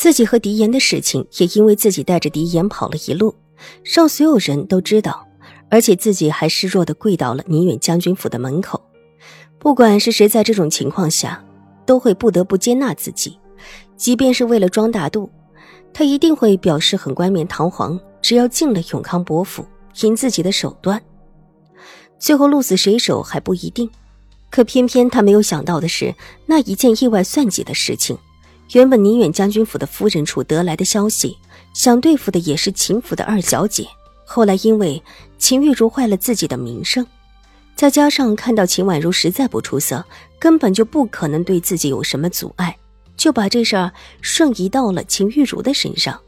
自己和狄言的事情，也因为自己带着狄言跑了一路，让所有人都知道，而且自己还示弱的跪到了宁远将军府的门口。不管是谁，在这种情况下，都会不得不接纳自己，即便是为了装大度，他一定会表示很冠冕堂皇。只要进了永康伯府，凭自己的手段，最后鹿死谁手还不一定。可偏偏他没有想到的是，那一件意外算计的事情。原本宁远将军府的夫人处得来的消息，想对付的也是秦府的二小姐。后来因为秦玉茹坏了自己的名声，再加上看到秦婉如实在不出色，根本就不可能对自己有什么阻碍，就把这事儿瞬移到了秦玉茹的身上。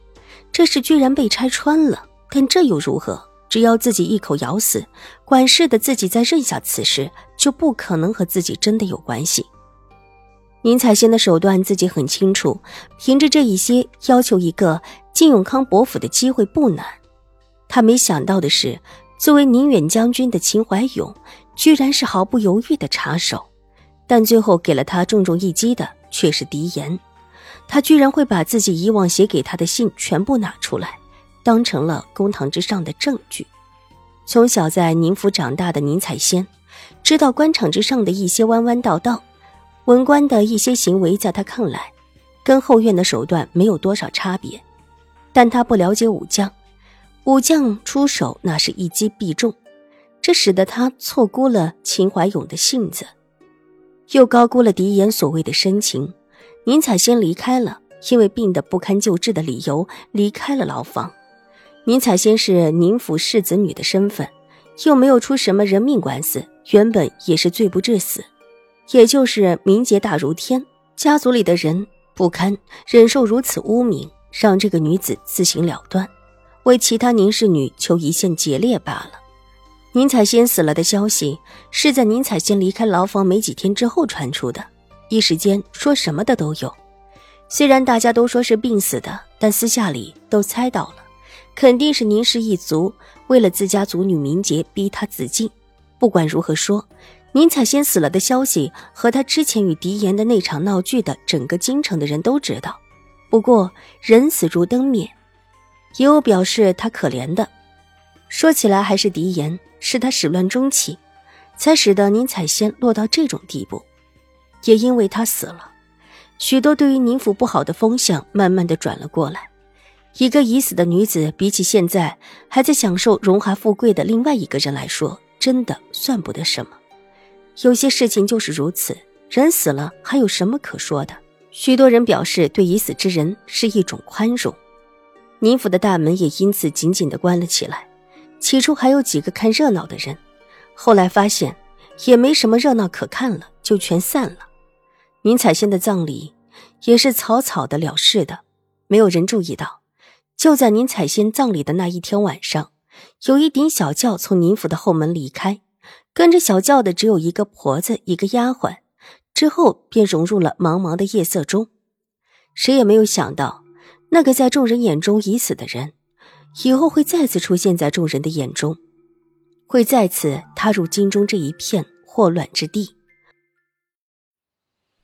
这事居然被拆穿了，但这又如何？只要自己一口咬死，管事的自己再认下此事，就不可能和自己真的有关系。宁采仙的手段自己很清楚，凭着这一些要求一个进永康伯府的机会不难。他没想到的是，作为宁远将军的秦怀勇，居然是毫不犹豫的插手。但最后给了他重重一击的却是狄言，他居然会把自己以往写给他的信全部拿出来，当成了公堂之上的证据。从小在宁府长大的宁采仙，知道官场之上的一些弯弯道道。文官的一些行为，在他看来，跟后院的手段没有多少差别，但他不了解武将，武将出手那是一击必中，这使得他错估了秦怀勇的性子，又高估了狄言所谓的深情。宁采仙离开了，因为病得不堪救治的理由离开了牢房。宁采仙是宁府世子女的身份，又没有出什么人命官司，原本也是罪不至死。也就是名节大如天，家族里的人不堪忍受如此污名，让这个女子自行了断，为其他宁氏女求一线结烈罢了。宁采仙死了的消息是在宁采仙离开牢房没几天之后传出的，一时间说什么的都有。虽然大家都说是病死的，但私下里都猜到了，肯定是宁氏一族为了自家族女名节逼她自尽。不管如何说。宁采仙死了的消息和他之前与狄言的那场闹剧的整个京城的人都知道，不过人死如灯灭，也有表示他可怜的。说起来还是狄言，是他始乱终弃，才使得宁采仙落到这种地步。也因为他死了，许多对于宁府不好的风向慢慢的转了过来。一个已死的女子，比起现在还在享受荣华富贵的另外一个人来说，真的算不得什么。有些事情就是如此，人死了还有什么可说的？许多人表示对已死之人是一种宽容。宁府的大门也因此紧紧地关了起来。起初还有几个看热闹的人，后来发现也没什么热闹可看了，就全散了。宁采仙的葬礼也是草草的了事的，没有人注意到，就在宁采仙葬礼的那一天晚上，有一顶小轿从宁府的后门离开。跟着小轿的只有一个婆子，一个丫鬟，之后便融入了茫茫的夜色中。谁也没有想到，那个在众人眼中已死的人，以后会再次出现在众人的眼中，会再次踏入京中这一片霍乱之地。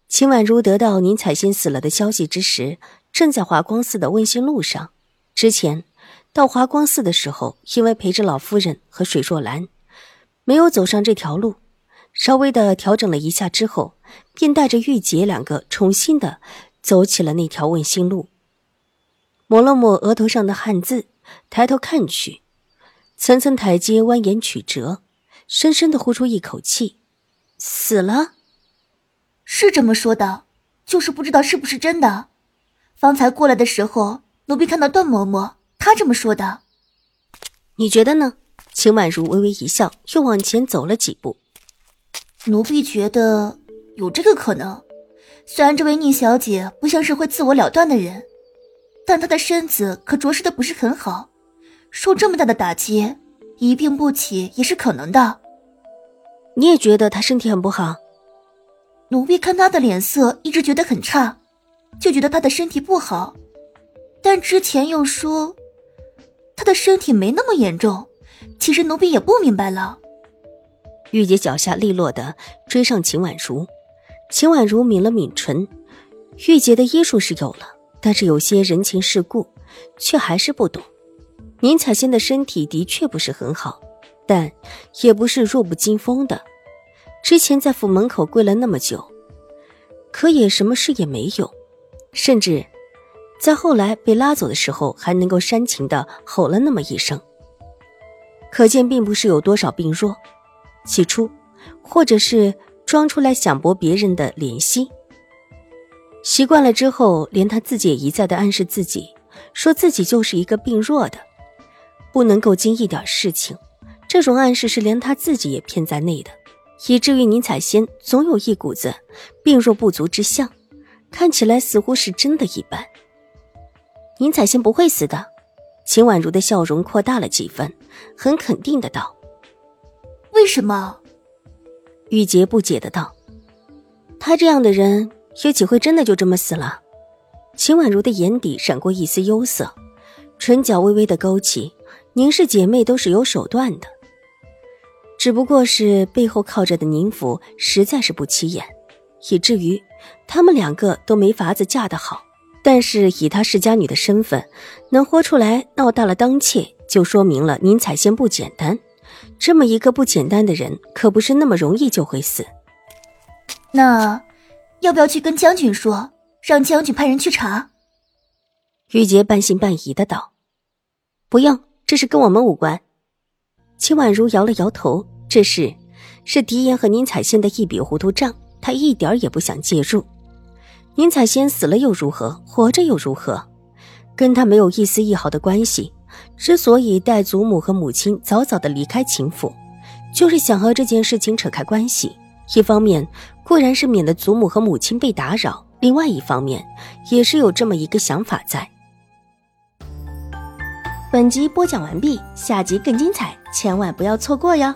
秦婉如得到宁采仙死了的消息之时，正在华光寺的问心路上。之前到华光寺的时候，因为陪着老夫人和水若兰。没有走上这条路，稍微的调整了一下之后，便带着玉洁两个重新的走起了那条问心路。抹了抹额头上的汗渍，抬头看去，层层台阶蜿蜒曲折，深深的呼出一口气，死了，是这么说的，就是不知道是不是真的。方才过来的时候，奴婢看到段嬷嬷，她这么说的。你觉得呢？秦婉如微微一笑，又往前走了几步。奴婢觉得有这个可能。虽然这位宁小姐不像是会自我了断的人，但她的身子可着实的不是很好。受这么大的打击，一病不起也是可能的。你也觉得她身体很不好？奴婢看她的脸色一直觉得很差，就觉得她的身体不好。但之前又说她的身体没那么严重，其实奴婢也不明白了。玉洁脚下利落的追上秦婉如，秦婉如抿了抿唇。玉洁的医术是有了，但是有些人情世故，却还是不懂。宁采仙的身体的确不是很好，但也不是弱不禁风的。之前在府门口跪了那么久，可也什么事也没有，甚至在后来被拉走的时候，还能够煽情的吼了那么一声，可见并不是有多少病弱。起初，或者是装出来想博别人的怜惜。习惯了之后，连他自己也一再的暗示自己，说自己就是一个病弱的，不能够经一点事情。这种暗示是连他自己也骗在内的，以至于宁采仙总有一股子病弱不足之相，看起来似乎是真的一般。宁采仙不会死的。秦婉如的笑容扩大了几分，很肯定的道。为什么？玉洁不解的道：“他这样的人，有几会真的就这么死了？”秦婉如的眼底闪过一丝忧色，唇角微微的勾起，凝视姐妹都是有手段的，只不过是背后靠着的宁府实在是不起眼，以至于她们两个都没法子嫁得好。但是以她世家女的身份，能豁出来闹大了当妾，就说明了宁采仙不简单。这么一个不简单的人，可不是那么容易就会死。那，要不要去跟将军说，让将军派人去查？玉洁半信半疑的道：“不用，这事跟我们无关。”秦婉如摇了摇头，这事是狄言和宁采仙的一笔糊涂账，她一点也不想介入。宁采仙死了又如何？活着又如何？跟他没有一丝一毫的关系。之所以带祖母和母亲早早的离开秦府，就是想和这件事情扯开关系。一方面固然是免得祖母和母亲被打扰，另外一方面也是有这么一个想法在。本集播讲完毕，下集更精彩，千万不要错过哟。